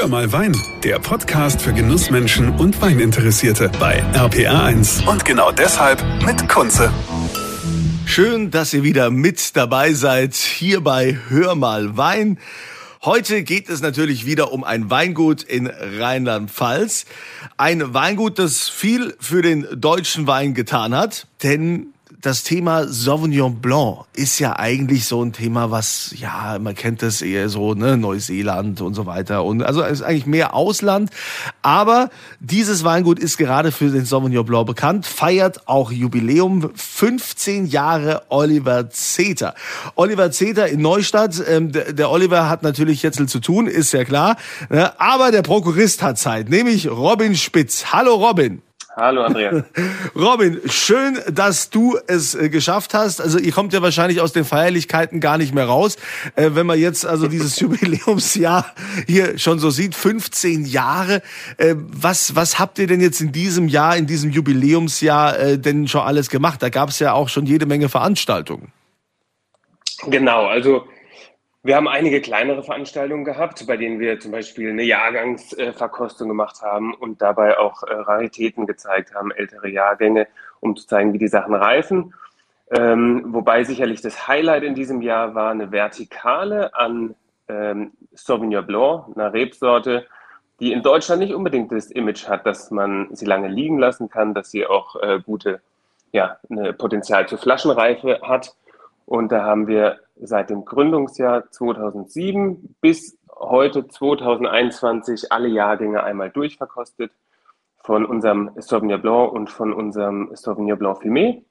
Hör mal Wein, der Podcast für Genussmenschen und Weininteressierte bei RPR1. Und genau deshalb mit Kunze. Schön, dass ihr wieder mit dabei seid hier bei Hör mal Wein. Heute geht es natürlich wieder um ein Weingut in Rheinland-Pfalz. Ein Weingut, das viel für den deutschen Wein getan hat, denn das Thema Sauvignon Blanc ist ja eigentlich so ein Thema, was, ja, man kennt das eher so, ne, Neuseeland und so weiter. Und also ist eigentlich mehr Ausland. Aber dieses Weingut ist gerade für den Sauvignon Blanc bekannt, feiert auch Jubiläum 15 Jahre Oliver Zeter. Oliver Zeter in Neustadt. Ähm, der, Oliver hat natürlich jetzt zu tun, ist ja klar. Ne, aber der Prokurist hat Zeit, nämlich Robin Spitz. Hallo Robin. Hallo Andreas. Robin, schön, dass du es äh, geschafft hast. Also ihr kommt ja wahrscheinlich aus den Feierlichkeiten gar nicht mehr raus, äh, wenn man jetzt also dieses Jubiläumsjahr hier schon so sieht, 15 Jahre. Äh, was was habt ihr denn jetzt in diesem Jahr, in diesem Jubiläumsjahr denn schon alles gemacht? Da gab es ja auch schon jede Menge Veranstaltungen. Genau, also wir haben einige kleinere Veranstaltungen gehabt, bei denen wir zum Beispiel eine Jahrgangsverkostung gemacht haben und dabei auch äh, Raritäten gezeigt haben, ältere Jahrgänge, um zu zeigen, wie die Sachen reifen. Ähm, wobei sicherlich das Highlight in diesem Jahr war eine Vertikale an ähm, Sauvignon Blanc, einer Rebsorte, die in Deutschland nicht unbedingt das Image hat, dass man sie lange liegen lassen kann, dass sie auch äh, gute, ja, eine Potenzial zur Flaschenreife hat. Und da haben wir seit dem Gründungsjahr 2007 bis heute 2021 alle Jahrgänge einmal durchverkostet von unserem Sauvignon Blanc und von unserem Sauvignon Blanc Fumé.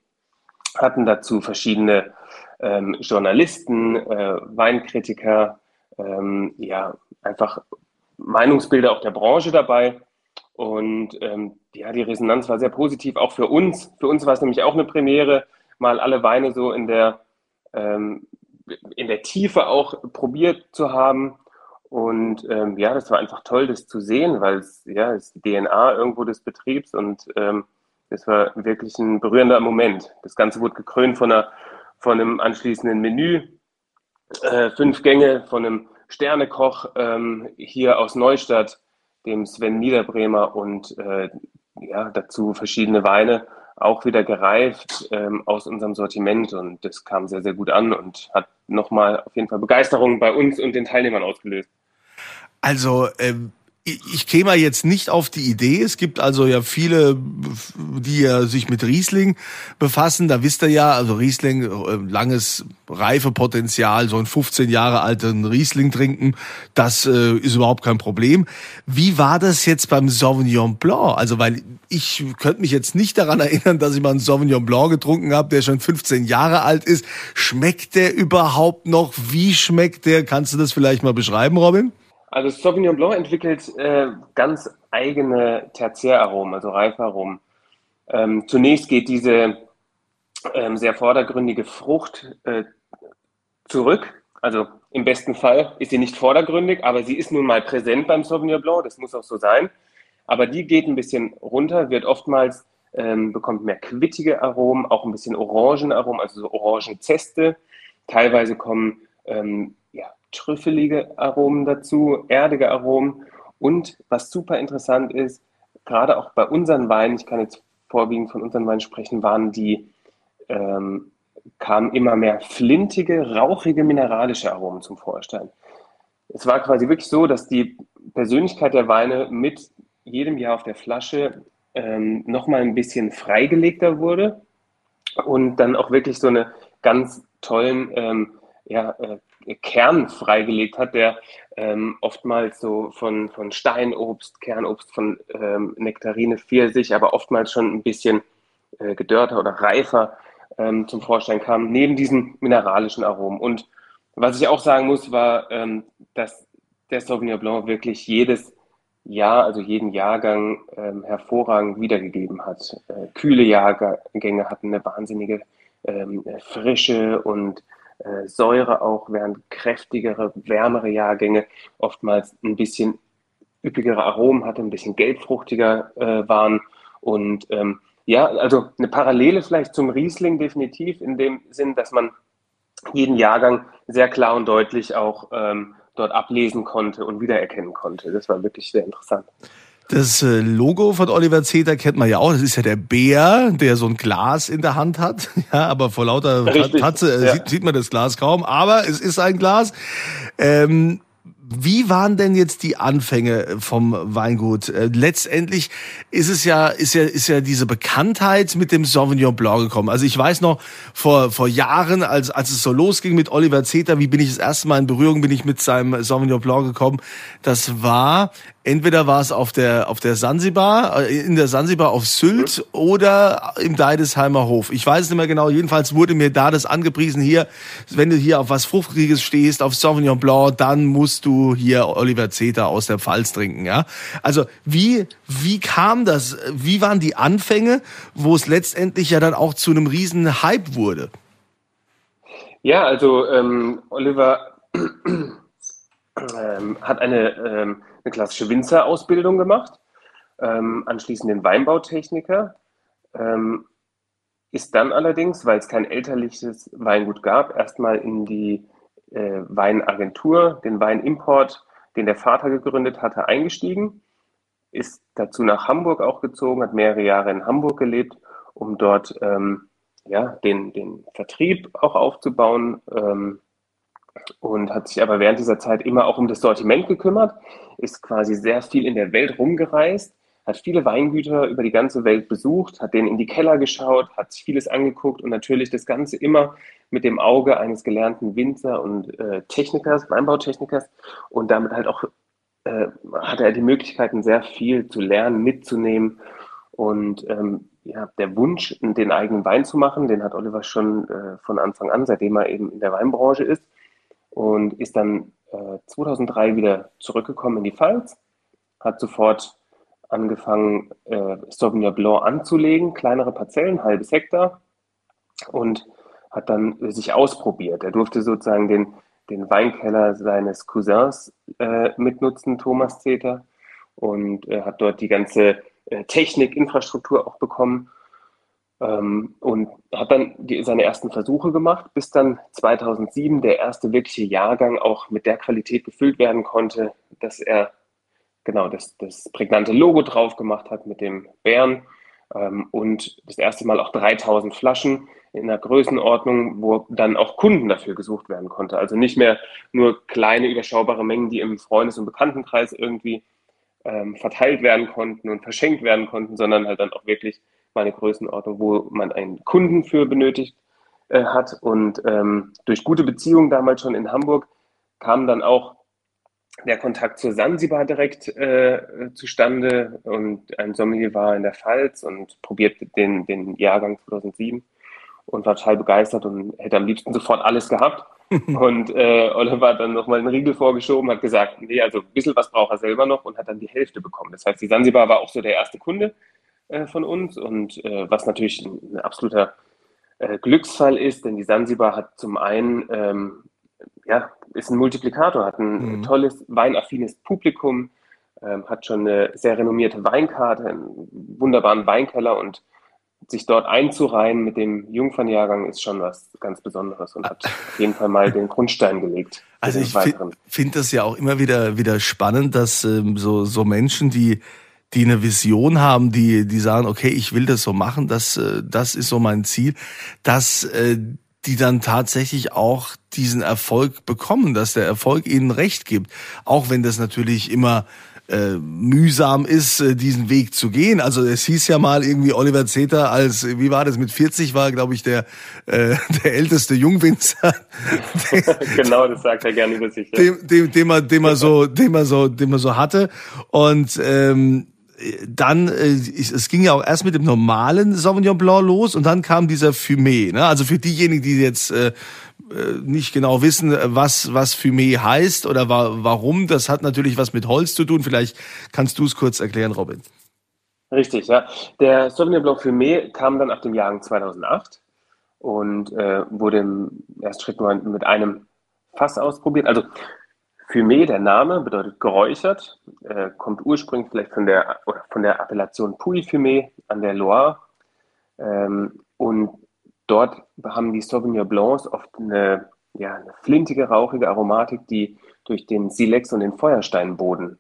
Hatten dazu verschiedene ähm, Journalisten, äh, Weinkritiker, ähm, ja, einfach Meinungsbilder auch der Branche dabei. Und ähm, ja, die Resonanz war sehr positiv, auch für uns. Für uns war es nämlich auch eine Premiere, mal alle Weine so in der ähm, in der Tiefe auch probiert zu haben. Und ähm, ja, das war einfach toll, das zu sehen, weil es ja ist die DNA irgendwo des Betriebs und ähm, das war wirklich ein berührender Moment. Das Ganze wurde gekrönt von, einer, von einem anschließenden Menü, äh, fünf Gänge von einem Sternekoch ähm, hier aus Neustadt, dem Sven Niederbremer und äh, ja, dazu verschiedene Weine auch wieder gereift ähm, aus unserem Sortiment und das kam sehr, sehr gut an und hat nochmal auf jeden Fall Begeisterung bei uns und den Teilnehmern ausgelöst. Also ähm, ich käme jetzt nicht auf die Idee. Es gibt also ja viele, die ja sich mit Riesling befassen. Da wisst ihr ja, also Riesling, äh, langes Reifepotenzial, so ein 15 Jahre alten Riesling trinken, das äh, ist überhaupt kein Problem. Wie war das jetzt beim Sauvignon Blanc? Also, weil ich könnte mich jetzt nicht daran erinnern, dass ich mal einen Sauvignon Blanc getrunken habe, der schon 15 Jahre alt ist. Schmeckt der überhaupt noch? Wie schmeckt der? Kannst du das vielleicht mal beschreiben, Robin? Also Sauvignon Blanc entwickelt äh, ganz eigene Tertiäraromen, also Reifaromen. Ähm, zunächst geht diese ähm, sehr vordergründige Frucht äh, zurück. Also im besten Fall ist sie nicht vordergründig, aber sie ist nun mal präsent beim Sauvignon Blanc, das muss auch so sein. Aber die geht ein bisschen runter, wird oftmals, ähm, bekommt mehr quittige Aromen, auch ein bisschen Orangenaromen, also so Orangenzeste. Teilweise kommen ähm, trüffelige Aromen dazu, erdige Aromen. Und was super interessant ist, gerade auch bei unseren Weinen, ich kann jetzt vorwiegend von unseren Weinen sprechen, waren die, ähm, kamen immer mehr flintige, rauchige, mineralische Aromen zum Vorschein. Es war quasi wirklich so, dass die Persönlichkeit der Weine mit jedem Jahr auf der Flasche ähm, nochmal ein bisschen freigelegter wurde und dann auch wirklich so eine ganz tollen ähm, ja, äh, Kern freigelegt hat, der ähm, oftmals so von, von Steinobst, Kernobst, von ähm, Nektarine, Pfirsich, aber oftmals schon ein bisschen äh, gedörrter oder reifer ähm, zum Vorschein kam, neben diesen mineralischen Aromen. Und was ich auch sagen muss, war, ähm, dass der Sauvignon Blanc wirklich jedes Jahr, also jeden Jahrgang ähm, hervorragend wiedergegeben hat. Äh, kühle Jahrgänge hatten eine wahnsinnige ähm, Frische und äh, Säure auch, während kräftigere, wärmere Jahrgänge oftmals ein bisschen üppigere Aromen hatten, ein bisschen gelbfruchtiger äh, waren. Und ähm, ja, also eine Parallele vielleicht zum Riesling definitiv in dem Sinn, dass man jeden Jahrgang sehr klar und deutlich auch ähm, dort ablesen konnte und wiedererkennen konnte. Das war wirklich sehr interessant. Das äh, Logo von Oliver Zeter kennt man ja auch. Das ist ja der Bär, der so ein Glas in der Hand hat. Ja, aber vor lauter Richtig, Tatze äh, ja. sieht, sieht, man das Glas kaum. Aber es ist ein Glas. Ähm, wie waren denn jetzt die Anfänge vom Weingut? Äh, letztendlich ist es ja, ist ja, ist ja diese Bekanntheit mit dem Sauvignon Blanc gekommen. Also ich weiß noch, vor, vor Jahren, als, als es so losging mit Oliver Zeter, wie bin ich das erste Mal in Berührung, bin ich mit seinem Sauvignon Blanc gekommen. Das war entweder war es auf der auf der Sansibar, äh, in der Sansibar auf Sylt oder im Deidesheimer Hof. Ich weiß es nicht mehr genau. Jedenfalls wurde mir da das angepriesen hier, wenn du hier auf was Fruchtiges stehst, auf Sauvignon Blanc, dann musst du hier Oliver Zeter aus der Pfalz trinken, ja? Also, wie wie kam das? Wie waren die Anfänge, wo es letztendlich ja dann auch zu einem riesen Hype wurde? Ja, also ähm, Oliver ähm, hat eine ähm, eine klassische Winzerausbildung gemacht, ähm, anschließend den Weinbautechniker, ähm, ist dann allerdings, weil es kein elterliches Weingut gab, erstmal in die äh, Weinagentur, den Weinimport, den der Vater gegründet hatte, eingestiegen, ist dazu nach Hamburg auch gezogen, hat mehrere Jahre in Hamburg gelebt, um dort ähm, ja, den, den Vertrieb auch aufzubauen, ähm, und hat sich aber während dieser Zeit immer auch um das Sortiment gekümmert, ist quasi sehr viel in der Welt rumgereist, hat viele Weingüter über die ganze Welt besucht, hat denen in die Keller geschaut, hat sich vieles angeguckt und natürlich das Ganze immer mit dem Auge eines gelernten Winzer und äh, Technikers, Weinbautechnikers. Und damit halt auch äh, hatte er die Möglichkeiten, sehr viel zu lernen, mitzunehmen. Und ähm, ja, der Wunsch, den eigenen Wein zu machen, den hat Oliver schon äh, von Anfang an, seitdem er eben in der Weinbranche ist und ist dann äh, 2003 wieder zurückgekommen in die Pfalz, hat sofort angefangen, äh, Sauvignon Blanc anzulegen, kleinere Parzellen, halbes Hektar und hat dann sich ausprobiert. Er durfte sozusagen den, den Weinkeller seines Cousins äh, mitnutzen, Thomas Zeter, und äh, hat dort die ganze äh, Technik, Infrastruktur auch bekommen ähm, und hat dann die, seine ersten Versuche gemacht, bis dann 2007 der erste wirkliche Jahrgang auch mit der Qualität gefüllt werden konnte, dass er genau das, das prägnante Logo drauf gemacht hat mit dem Bären ähm, und das erste Mal auch 3000 Flaschen in einer Größenordnung, wo dann auch Kunden dafür gesucht werden konnte. Also nicht mehr nur kleine überschaubare Mengen, die im Freundes- und Bekanntenkreis irgendwie ähm, verteilt werden konnten und verschenkt werden konnten, sondern halt dann auch wirklich mal eine Größenordnung, wo man einen Kunden für benötigt äh, hat. Und ähm, durch gute Beziehungen damals schon in Hamburg kam dann auch der Kontakt zur Sansibar direkt äh, zustande und ein Sommelier war in der Pfalz und probierte den, den Jahrgang 2007 und war total begeistert und hätte am liebsten sofort alles gehabt. und äh, Oliver hat dann nochmal einen Riegel vorgeschoben, hat gesagt, nee, also ein bisschen was braucht er selber noch und hat dann die Hälfte bekommen. Das heißt, die Sansibar war auch so der erste Kunde äh, von uns und äh, was natürlich ein, ein absoluter äh, Glücksfall ist, denn die Sansibar hat zum einen, ähm, ja, ist ein Multiplikator, hat ein mhm. tolles, weinaffines Publikum, ähm, hat schon eine sehr renommierte Weinkarte, einen wunderbaren Weinkeller und sich dort einzureihen mit dem Jungfernjahrgang ist schon was ganz Besonderes und hat auf jeden Fall mal den Grundstein gelegt. Also ich finde das ja auch immer wieder wieder spannend, dass ähm, so so Menschen, die die eine Vision haben, die, die sagen, okay, ich will das so machen, das, äh, das ist so mein Ziel, dass äh, die dann tatsächlich auch diesen Erfolg bekommen, dass der Erfolg ihnen recht gibt. Auch wenn das natürlich immer äh, mühsam ist, äh, diesen Weg zu gehen. Also es hieß ja mal irgendwie Oliver Zeter als, wie war das, mit 40 war, glaube ich, der, äh, der älteste Jungwinzer. genau, das sagt er gerne über sich. Ja. Dem, dem, dem, er, dem, er so, dem, er so, dem er so hatte. Und ähm, dann, äh, es ging ja auch erst mit dem normalen Sauvignon Blanc los und dann kam dieser Fumé. Ne? Also für diejenigen, die jetzt äh, äh nicht genau wissen, was, was Fumé heißt oder wa warum, das hat natürlich was mit Holz zu tun. Vielleicht kannst du es kurz erklären, Robin. Richtig, ja. Der Sauvignon Blanc Fumé kam dann ab dem Jahr 2008 und äh, wurde im ersten Schritt nur mit einem Fass ausprobiert. Also Fumé, der Name, bedeutet geräuchert, äh, kommt ursprünglich vielleicht von der, von der Appellation Puy-Fumé an der Loire. Ähm, und dort haben die Sauvignon Blancs oft eine, ja, eine flintige, rauchige Aromatik, die durch den Silex und den Feuersteinboden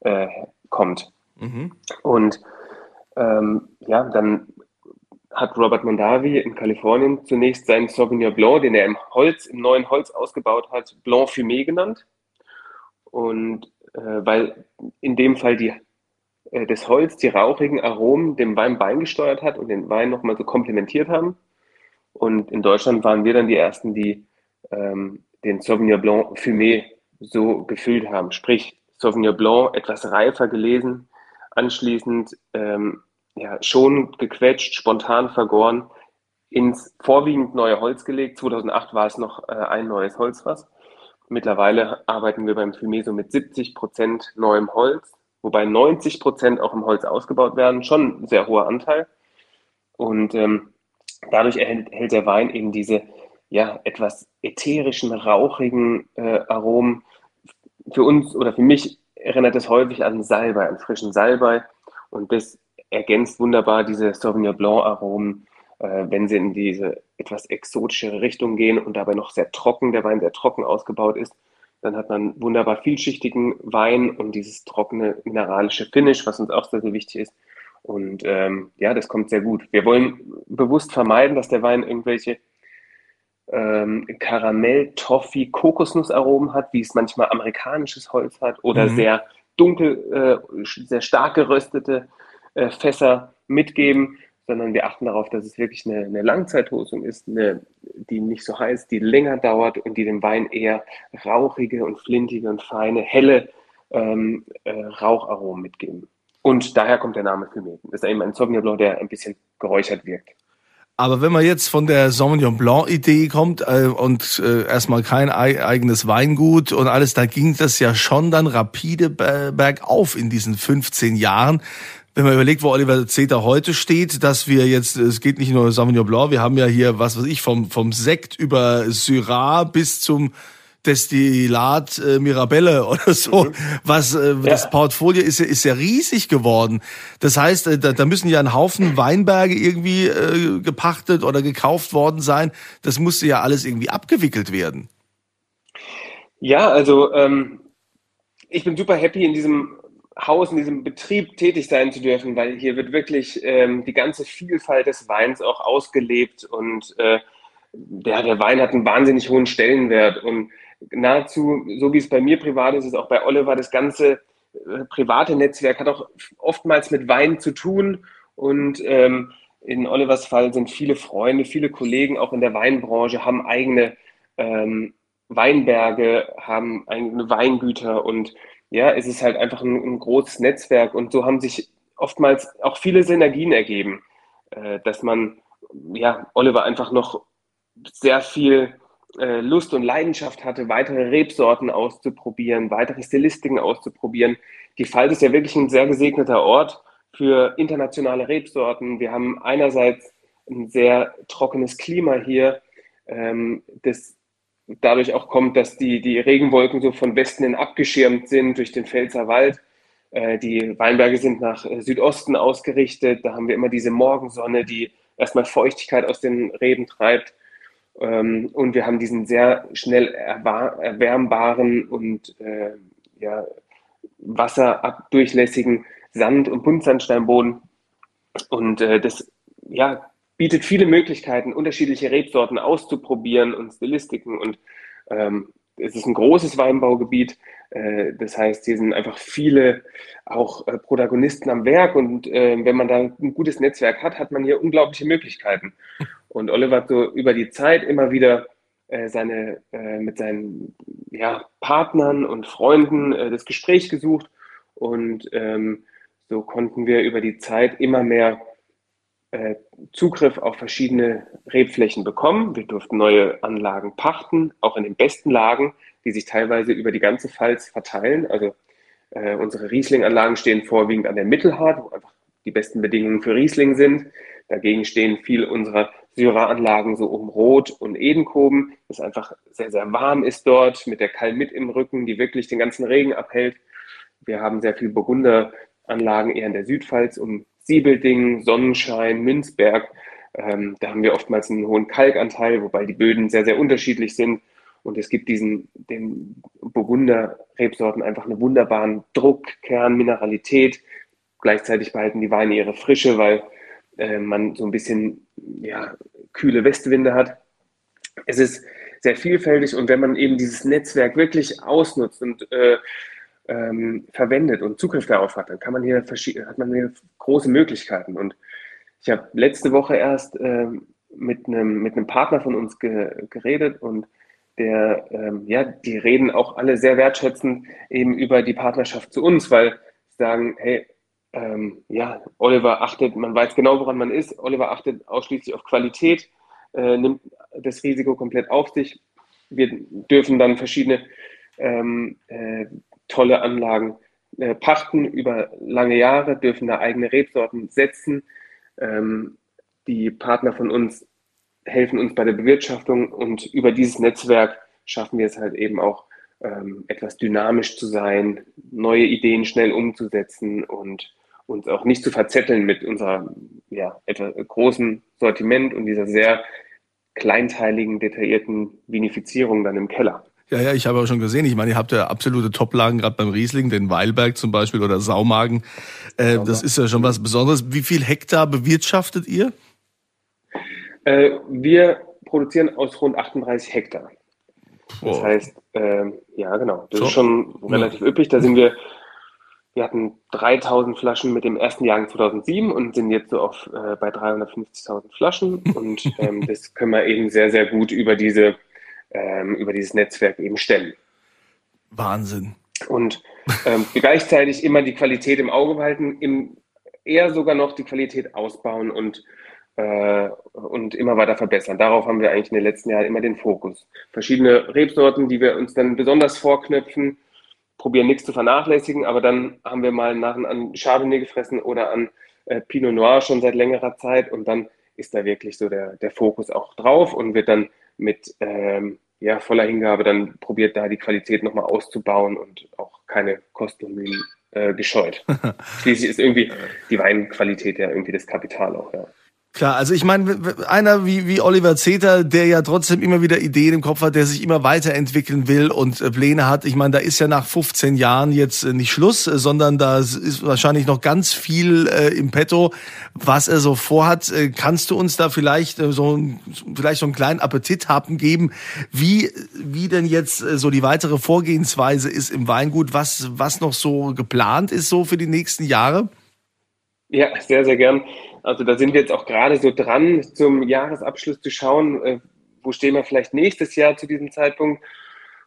äh, kommt. Mhm. Und ähm, ja, dann hat Robert Mondavi in Kalifornien zunächst seinen Sauvignon Blanc, den er im Holz, im neuen Holz ausgebaut hat, Blanc Fumé genannt. Und äh, weil in dem Fall die, äh, das Holz die rauchigen Aromen dem Wein beigesteuert hat und den Wein nochmal so komplementiert haben. Und in Deutschland waren wir dann die Ersten, die ähm, den Sauvignon Blanc Fumé so gefüllt haben. Sprich, Sauvignon Blanc etwas reifer gelesen, anschließend ähm, ja, schon gequetscht, spontan vergoren, ins vorwiegend neue Holz gelegt. 2008 war es noch äh, ein neues Holzfass. Mittlerweile arbeiten wir beim Fumé so mit 70 Prozent neuem Holz, wobei 90 Prozent auch im Holz ausgebaut werden. Schon ein sehr hoher Anteil. Und ähm, dadurch erhält, erhält der Wein eben diese ja, etwas ätherischen, rauchigen äh, Aromen. Für uns oder für mich erinnert es häufig an Salbei, an frischen Salbei. Und das ergänzt wunderbar diese Sauvignon Blanc Aromen, äh, wenn sie in diese etwas exotischere Richtung gehen und dabei noch sehr trocken, der Wein sehr trocken ausgebaut ist. Dann hat man wunderbar vielschichtigen Wein und dieses trockene mineralische Finish, was uns auch sehr, sehr wichtig ist. Und ähm, ja, das kommt sehr gut. Wir wollen bewusst vermeiden, dass der Wein irgendwelche ähm, Karamell, Toffee, Kokosnussaromen hat, wie es manchmal amerikanisches Holz hat, oder mhm. sehr dunkel, äh, sehr stark geröstete äh, Fässer mitgeben, sondern wir achten darauf, dass es wirklich eine, eine Langzeithosung ist, eine, die nicht so heiß, die länger dauert und die dem Wein eher rauchige und flintige und feine, helle ähm, äh, Raucharomen mitgeben. Und daher kommt der Name Fumeten. Das ist eben ein Sauvignon Blanc, der ein bisschen geräuchert wirkt. Aber wenn man jetzt von der Sauvignon Blanc Idee kommt äh, und äh, erstmal kein eigenes Weingut und alles, da ging das ja schon dann rapide bergauf in diesen 15 Jahren. Wenn man überlegt, wo Oliver Zeter heute steht, dass wir jetzt, es geht nicht nur Sauvignon Blanc, wir haben ja hier, was weiß ich, vom, vom Sekt über Syrah bis zum Destillat äh, Mirabelle oder so. Mhm. Was äh, ja. das Portfolio ist ja ist ja riesig geworden. Das heißt, äh, da, da müssen ja ein Haufen Weinberge irgendwie äh, gepachtet oder gekauft worden sein. Das musste ja alles irgendwie abgewickelt werden. Ja, also ähm, ich bin super happy in diesem Haus, in diesem Betrieb tätig sein zu dürfen, weil hier wird wirklich ähm, die ganze Vielfalt des Weins auch ausgelebt und äh, der, der Wein hat einen wahnsinnig hohen Stellenwert und nahezu, so wie es bei mir privat ist, ist auch bei Oliver das ganze äh, private Netzwerk hat auch oftmals mit Wein zu tun. Und ähm, in Olivers Fall sind viele Freunde, viele Kollegen auch in der Weinbranche, haben eigene ähm, Weinberge, haben eigene Weingüter und ja, es ist halt einfach ein, ein, großes Netzwerk und so haben sich oftmals auch viele Synergien ergeben, äh, dass man, ja, Oliver einfach noch sehr viel äh, Lust und Leidenschaft hatte, weitere Rebsorten auszuprobieren, weitere Stilistiken auszuprobieren. Die Pfalz ist ja wirklich ein sehr gesegneter Ort für internationale Rebsorten. Wir haben einerseits ein sehr trockenes Klima hier, ähm, das dadurch auch kommt, dass die, die Regenwolken so von Westen hin abgeschirmt sind durch den Pfälzer Wald. Äh, die Weinberge sind nach äh, Südosten ausgerichtet. Da haben wir immer diese Morgensonne, die erstmal Feuchtigkeit aus den Reben treibt. Ähm, und wir haben diesen sehr schnell erwärmbaren und äh, ja, wasserabdurchlässigen Sand- und Buntsandsteinboden. Und äh, das ja, bietet viele Möglichkeiten, unterschiedliche Rebsorten auszuprobieren und Stilistiken. Und ähm, es ist ein großes Weinbaugebiet. Äh, das heißt, hier sind einfach viele auch äh, Protagonisten am Werk. Und äh, wenn man da ein gutes Netzwerk hat, hat man hier unglaubliche Möglichkeiten. Und Oliver hat so über die Zeit immer wieder äh, seine, äh, mit seinen ja, Partnern und Freunden äh, das Gespräch gesucht. Und ähm, so konnten wir über die Zeit immer mehr äh, Zugriff auf verschiedene Rebflächen bekommen. Wir durften neue Anlagen pachten, auch in den besten Lagen, die sich teilweise über die ganze Pfalz verteilen. Also äh, unsere Riesling-Anlagen stehen vorwiegend an der Mittelhart, wo einfach die besten Bedingungen für Riesling sind. Dagegen stehen viel unserer Syrah-Anlagen so um Rot und Edenkoben, das einfach sehr, sehr warm ist dort, mit der Kalmit im Rücken, die wirklich den ganzen Regen abhält. Wir haben sehr viel Burgunder-Anlagen eher in der Südpfalz, um Siebelding, Sonnenschein, Münzberg. Ähm, da haben wir oftmals einen hohen Kalkanteil, wobei die Böden sehr, sehr unterschiedlich sind. Und es gibt diesen, den Burgunder-Rebsorten einfach einen wunderbaren Druck, Kern, Mineralität. Gleichzeitig behalten die Weine ihre Frische, weil äh, man so ein bisschen ja, kühle Westwinde hat. Es ist sehr vielfältig und wenn man eben dieses Netzwerk wirklich ausnutzt und äh, ähm, verwendet und Zugriff darauf hat, dann kann man hier hat man hier große Möglichkeiten. Und ich habe letzte Woche erst äh, mit einem mit einem Partner von uns ge geredet und der, ähm, ja, die reden auch alle sehr wertschätzend eben über die Partnerschaft zu uns, weil sie sagen, hey, ähm, ja, Oliver achtet, man weiß genau, woran man ist. Oliver achtet ausschließlich auf Qualität, äh, nimmt das Risiko komplett auf sich. Wir dürfen dann verschiedene ähm, äh, tolle Anlagen äh, pachten über lange Jahre, dürfen da eigene Rebsorten setzen. Ähm, die Partner von uns helfen uns bei der Bewirtschaftung und über dieses Netzwerk schaffen wir es halt eben auch, ähm, etwas dynamisch zu sein, neue Ideen schnell umzusetzen und uns auch nicht zu verzetteln mit unserer ja, etwas großen Sortiment und dieser sehr kleinteiligen, detaillierten Vinifizierung dann im Keller. Ja, ja, ich habe auch schon gesehen. Ich meine, ihr habt ja absolute Toplagen, gerade beim Riesling, den Weilberg zum Beispiel oder Saumagen. Äh, das ist ja schon was Besonderes. Wie viel Hektar bewirtschaftet ihr? Äh, wir produzieren aus rund 38 Hektar. Das oh. heißt, äh, ja, genau, das so. ist schon relativ ja. üppig. Da sind wir wir hatten 3000 Flaschen mit dem ersten Jahrgang 2007 und sind jetzt so auf äh, bei 350.000 Flaschen und ähm, das können wir eben sehr, sehr gut über diese ähm, über dieses Netzwerk eben stemmen. Wahnsinn. Und ähm, gleichzeitig immer die Qualität im Auge behalten, im, eher sogar noch die Qualität ausbauen und, äh, und immer weiter verbessern. Darauf haben wir eigentlich in den letzten Jahren immer den Fokus. Verschiedene Rebsorten, die wir uns dann besonders vorknöpfen, probieren nichts zu vernachlässigen, aber dann haben wir mal nach an Chardonnay gefressen oder an äh, Pinot Noir schon seit längerer Zeit und dann ist da wirklich so der, der Fokus auch drauf und wird dann mit ähm, ja, voller Hingabe dann probiert, da die Qualität nochmal auszubauen und auch keine Kosten und Mühen äh, gescheut. Schließlich ist irgendwie die Weinqualität ja irgendwie das Kapital auch, ja. Klar, also ich meine, einer wie, wie Oliver Zeter, der ja trotzdem immer wieder Ideen im Kopf hat, der sich immer weiterentwickeln will und äh, Pläne hat. Ich meine, da ist ja nach 15 Jahren jetzt äh, nicht Schluss, äh, sondern da ist wahrscheinlich noch ganz viel äh, im Petto, was er so vorhat. Kannst du uns da vielleicht so, vielleicht so einen kleinen Appetit haben geben, wie, wie denn jetzt so die weitere Vorgehensweise ist im Weingut, was, was noch so geplant ist so für die nächsten Jahre? Ja, sehr, sehr gern. Also da sind wir jetzt auch gerade so dran, zum Jahresabschluss zu schauen, äh, wo stehen wir vielleicht nächstes Jahr zu diesem Zeitpunkt.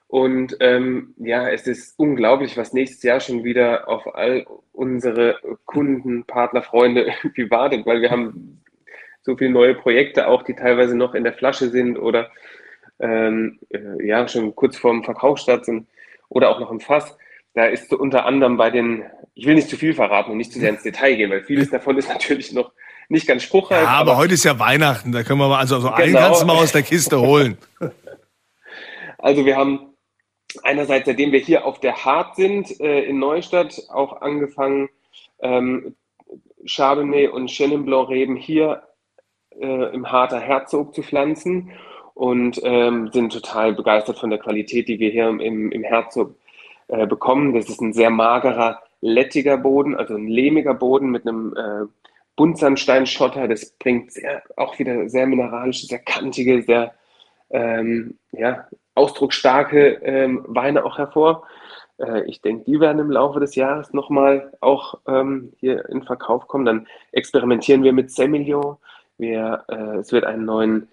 Und ähm, ja, es ist unglaublich, was nächstes Jahr schon wieder auf all unsere Kunden, Partner, Freunde irgendwie wartet, weil wir haben so viele neue Projekte auch, die teilweise noch in der Flasche sind oder ähm, äh, ja schon kurz vorm Verkaufsstart sind oder auch noch im Fass. Da ist so unter anderem bei den, ich will nicht zu viel verraten und nicht zu sehr ins Detail gehen, weil vieles davon ist natürlich noch nicht ganz spruchreif. Ja, aber, aber, heute ist ja Weihnachten, da können wir mal, also, also genau. einen kannst du mal aus der Kiste holen. Also wir haben einerseits, seitdem wir hier auf der Hart sind, äh, in Neustadt, auch angefangen, ähm, Chardonnay und Chenin Blanc Reben hier äh, im Harter Herzog zu pflanzen und ähm, sind total begeistert von der Qualität, die wir hier im, im Herzog äh, bekommen. Das ist ein sehr magerer, lettiger Boden, also ein lehmiger Boden mit einem äh, Buntsandsteinschotter. Das bringt sehr, auch wieder sehr mineralische, sehr kantige, sehr ähm, ja, ausdrucksstarke ähm, Weine auch hervor. Äh, ich denke, die werden im Laufe des Jahres nochmal auch ähm, hier in Verkauf kommen. Dann experimentieren wir mit Semillon. Wir, äh, es wird einen neuen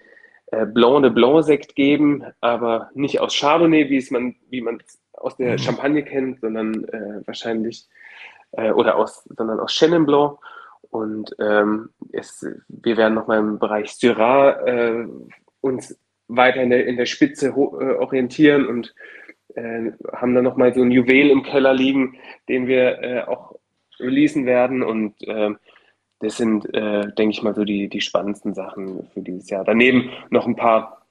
äh, Blanc de Blanc Sekt geben, aber nicht aus Chardonnay, wie es man, wie man aus der mhm. Champagne kennt, sondern äh, wahrscheinlich äh, oder aus, sondern aus Chenin Blanc. Und ähm, es, wir werden nochmal im Bereich Syrah äh, uns weiter in der, in der Spitze äh, orientieren und äh, haben dann nochmal so ein Juwel im Keller liegen, den wir äh, auch releasen werden. Und äh, das sind, äh, denke ich mal, so die, die spannendsten Sachen für dieses Jahr. Daneben noch ein paar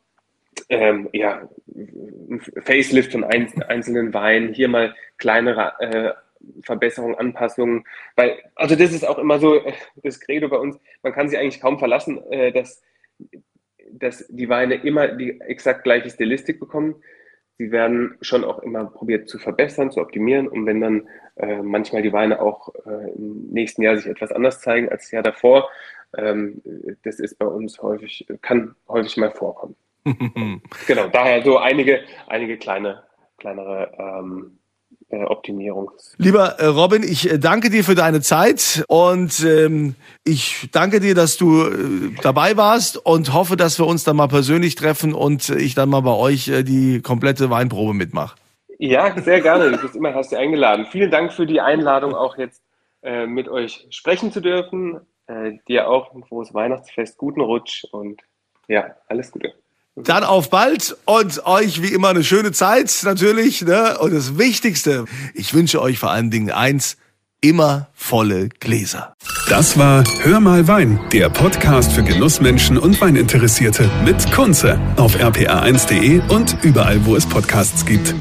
ähm, ja, Facelift von einzelnen Weinen, hier mal kleinere äh, Verbesserungen, Anpassungen. Weil, also das ist auch immer so das Credo bei uns, man kann sich eigentlich kaum verlassen, äh, dass, dass die Weine immer die exakt gleiche Stilistik bekommen. sie werden schon auch immer probiert zu verbessern, zu optimieren. Und wenn dann äh, manchmal die Weine auch äh, im nächsten Jahr sich etwas anders zeigen als das Jahr davor, ähm, das ist bei uns häufig, kann häufig mal vorkommen. genau, daher so einige, einige kleine, kleinere ähm, äh, Optimierung. Lieber äh, Robin, ich äh, danke dir für deine Zeit und ähm, ich danke dir, dass du äh, dabei warst und hoffe, dass wir uns dann mal persönlich treffen und ich dann mal bei euch äh, die komplette Weinprobe mitmache. Ja, sehr gerne. Du bist immer herzlich eingeladen. Vielen Dank für die Einladung, auch jetzt äh, mit euch sprechen zu dürfen. dir auch ein frohes Weihnachtsfest, guten Rutsch und ja, alles Gute. Dann auf bald und euch wie immer eine schöne Zeit natürlich. Ne? Und das Wichtigste, ich wünsche euch vor allen Dingen eins, immer volle Gläser. Das war Hör mal Wein, der Podcast für Genussmenschen und Weininteressierte mit Kunze auf rpa1.de und überall, wo es Podcasts gibt.